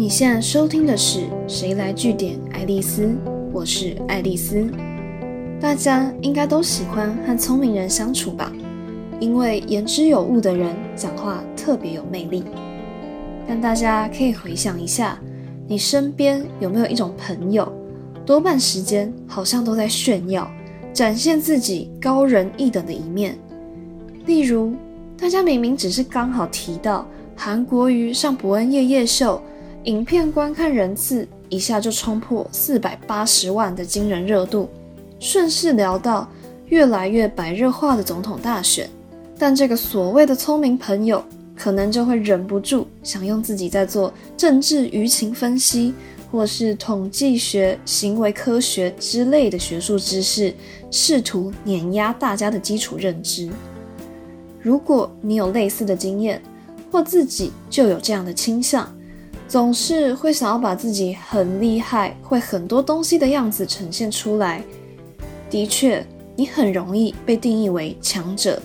你现在收听的是《谁来据点爱丽丝》，我是爱丽丝。大家应该都喜欢和聪明人相处吧？因为言之有物的人讲话特别有魅力。但大家可以回想一下，你身边有没有一种朋友，多半时间好像都在炫耀、展现自己高人一等的一面？例如，大家明明只是刚好提到韩国瑜上伯恩夜夜秀。影片观看人次一下就冲破四百八十万的惊人热度，顺势聊到越来越白热化的总统大选，但这个所谓的聪明朋友可能就会忍不住想用自己在做政治舆情分析，或是统计学、行为科学之类的学术知识，试图碾压大家的基础认知。如果你有类似的经验，或自己就有这样的倾向。总是会想要把自己很厉害、会很多东西的样子呈现出来。的确，你很容易被定义为强者，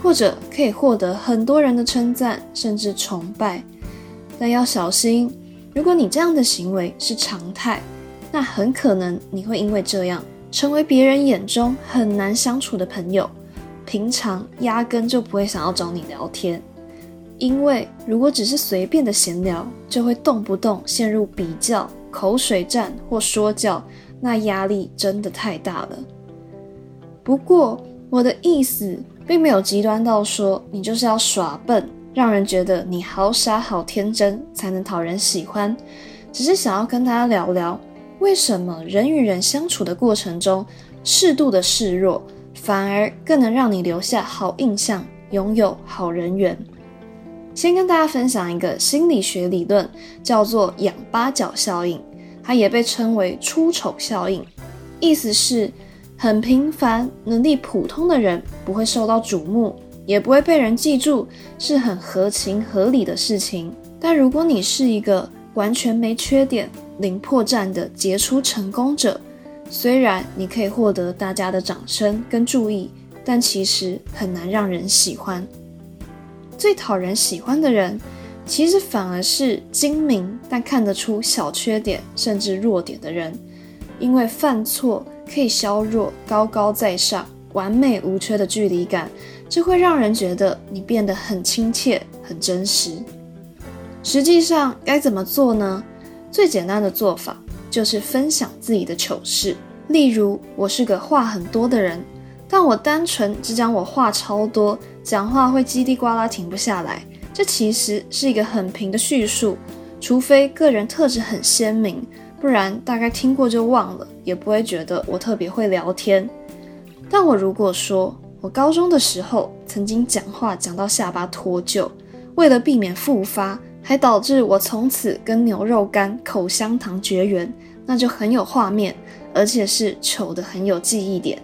或者可以获得很多人的称赞，甚至崇拜。但要小心，如果你这样的行为是常态，那很可能你会因为这样成为别人眼中很难相处的朋友，平常压根就不会想要找你聊天。因为如果只是随便的闲聊，就会动不动陷入比较、口水战或说教，那压力真的太大了。不过我的意思并没有极端到说你就是要耍笨，让人觉得你好傻好天真才能讨人喜欢。只是想要跟大家聊聊，为什么人与人相处的过程中，适度的示弱反而更能让你留下好印象，拥有好人缘。先跟大家分享一个心理学理论，叫做“仰八角效应”，它也被称为“出丑效应”。意思是，很平凡、能力普通的人不会受到瞩目，也不会被人记住，是很合情合理的事情。但如果你是一个完全没缺点、零破绽的杰出成功者，虽然你可以获得大家的掌声跟注意，但其实很难让人喜欢。最讨人喜欢的人，其实反而是精明但看得出小缺点甚至弱点的人，因为犯错可以削弱高高在上、完美无缺的距离感，这会让人觉得你变得很亲切、很真实。实际上该怎么做呢？最简单的做法就是分享自己的糗事，例如我是个话很多的人，但我单纯只讲我话超多。讲话会叽里呱啦停不下来，这其实是一个很平的叙述，除非个人特质很鲜明，不然大概听过就忘了，也不会觉得我特别会聊天。但我如果说我高中的时候曾经讲话讲到下巴脱臼，为了避免复发，还导致我从此跟牛肉干、口香糖绝缘，那就很有画面，而且是丑的很有记忆点。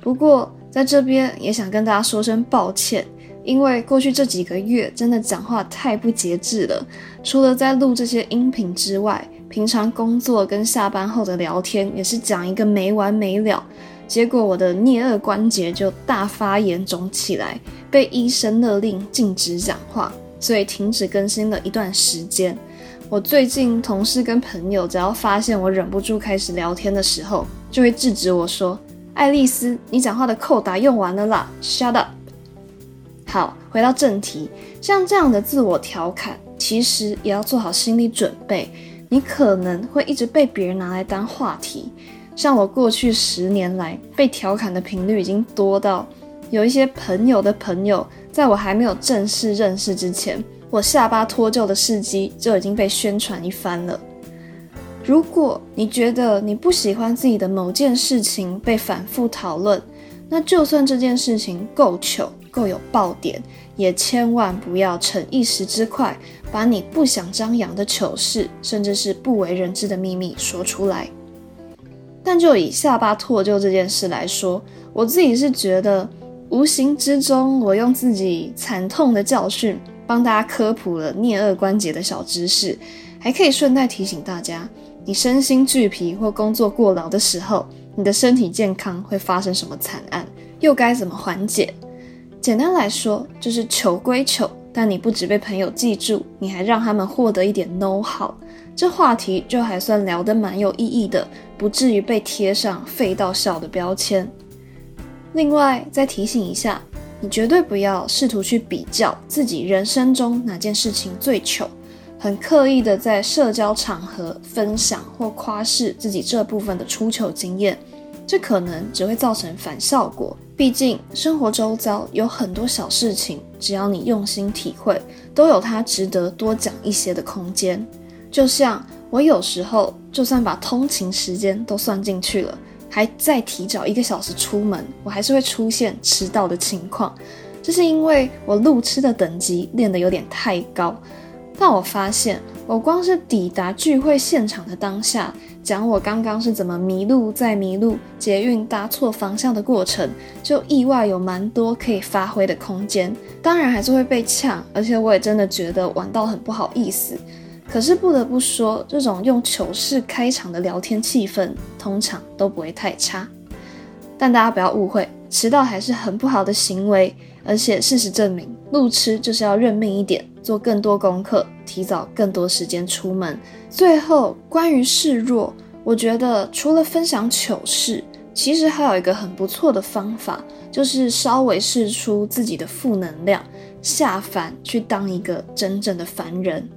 不过。在这边也想跟大家说声抱歉，因为过去这几个月真的讲话太不节制了。除了在录这些音频之外，平常工作跟下班后的聊天也是讲一个没完没了。结果我的颞颌关节就大发炎肿起来，被医生勒令禁止讲话，所以停止更新了一段时间。我最近同事跟朋友只要发现我忍不住开始聊天的时候，就会制止我说。爱丽丝，你讲话的扣打用完了啦，Shut up。好，回到正题，像这样的自我调侃，其实也要做好心理准备，你可能会一直被别人拿来当话题。像我过去十年来被调侃的频率已经多到，有一些朋友的朋友，在我还没有正式认识之前，我下巴脱臼的事迹就已经被宣传一番了。如果你觉得你不喜欢自己的某件事情被反复讨论，那就算这件事情够糗、够有爆点，也千万不要逞一时之快，把你不想张扬的糗事，甚至是不为人知的秘密说出来。但就以下巴脱臼这件事来说，我自己是觉得，无形之中我用自己惨痛的教训帮大家科普了颞颌关节的小知识，还可以顺带提醒大家。你身心俱疲或工作过劳的时候，你的身体健康会发生什么惨案？又该怎么缓解？简单来说，就是糗归糗，但你不只被朋友记住，你还让他们获得一点 know how，这话题就还算聊得蛮有意义的，不至于被贴上废到笑的标签。另外，再提醒一下，你绝对不要试图去比较自己人生中哪件事情最糗，很刻意的在社交场合分享或夸饰自己这部分的出糗经验，这可能只会造成反效果。毕竟，生活周遭有很多小事情，只要你用心体会，都有它值得多讲一些的空间。就像我有时候，就算把通勤时间都算进去了，还再提早一个小时出门，我还是会出现迟到的情况。这是因为我路痴的等级练得有点太高。但我发现，我光是抵达聚会现场的当下。讲我刚刚是怎么迷路，再迷路，捷运搭错方向的过程，就意外有蛮多可以发挥的空间。当然还是会被呛，而且我也真的觉得玩到很不好意思。可是不得不说，这种用糗事开场的聊天气氛，通常都不会太差。但大家不要误会，迟到还是很不好的行为。而且事实证明，路痴就是要认命一点，做更多功课，提早更多时间出门。最后，关于示弱，我觉得除了分享糗事，其实还有一个很不错的方法，就是稍微试出自己的负能量，下凡去当一个真正的凡人。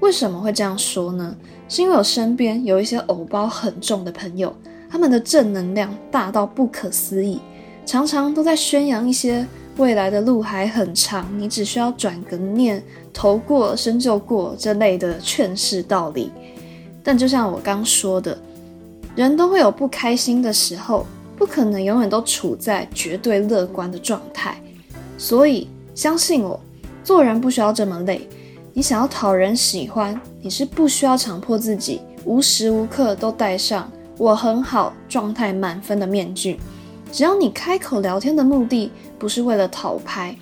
为什么会这样说呢？是因为我身边有一些偶包很重的朋友，他们的正能量大到不可思议，常常都在宣扬一些。未来的路还很长，你只需要转个念，头过身就过这类的劝世道理。但就像我刚说的，人都会有不开心的时候，不可能永远都处在绝对乐观的状态。所以相信我，做人不需要这么累。你想要讨人喜欢，你是不需要强迫自己无时无刻都戴上“我很好，状态满分”的面具。只要你开口聊天的目的不是为了讨拍，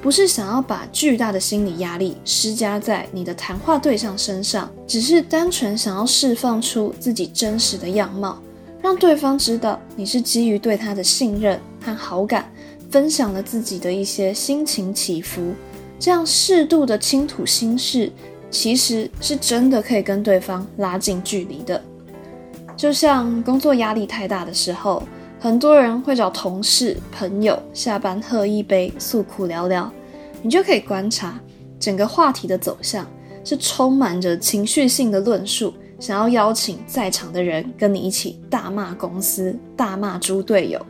不是想要把巨大的心理压力施加在你的谈话对象身上，只是单纯想要释放出自己真实的样貌，让对方知道你是基于对他的信任和好感，分享了自己的一些心情起伏，这样适度的倾吐心事，其实是真的可以跟对方拉近距离的。就像工作压力太大的时候。很多人会找同事、朋友下班喝一杯，诉苦聊聊。你就可以观察整个话题的走向，是充满着情绪性的论述，想要邀请在场的人跟你一起大骂公司、大骂猪队友，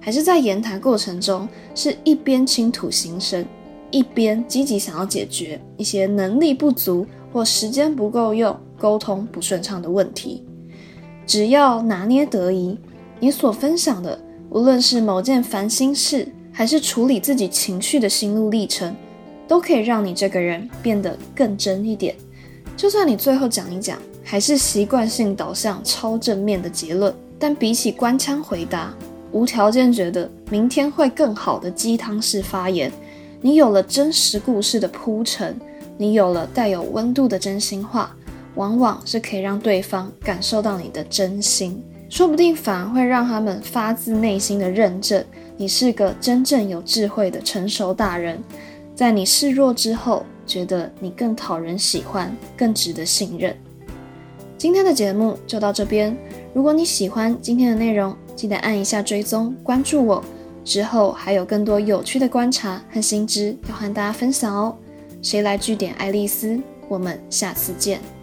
还是在言谈过程中是一边倾吐心声，一边积极想要解决一些能力不足或时间不够用、沟通不顺畅的问题。只要拿捏得宜。你所分享的，无论是某件烦心事，还是处理自己情绪的心路历程，都可以让你这个人变得更真一点。就算你最后讲一讲，还是习惯性导向超正面的结论，但比起官腔回答、无条件觉得明天会更好的鸡汤式发言，你有了真实故事的铺陈，你有了带有温度的真心话，往往是可以让对方感受到你的真心。说不定反而会让他们发自内心的认证你是个真正有智慧的成熟大人，在你示弱之后，觉得你更讨人喜欢，更值得信任。今天的节目就到这边，如果你喜欢今天的内容，记得按一下追踪关注我，之后还有更多有趣的观察和新知要和大家分享哦。谁来据点爱丽丝？我们下次见。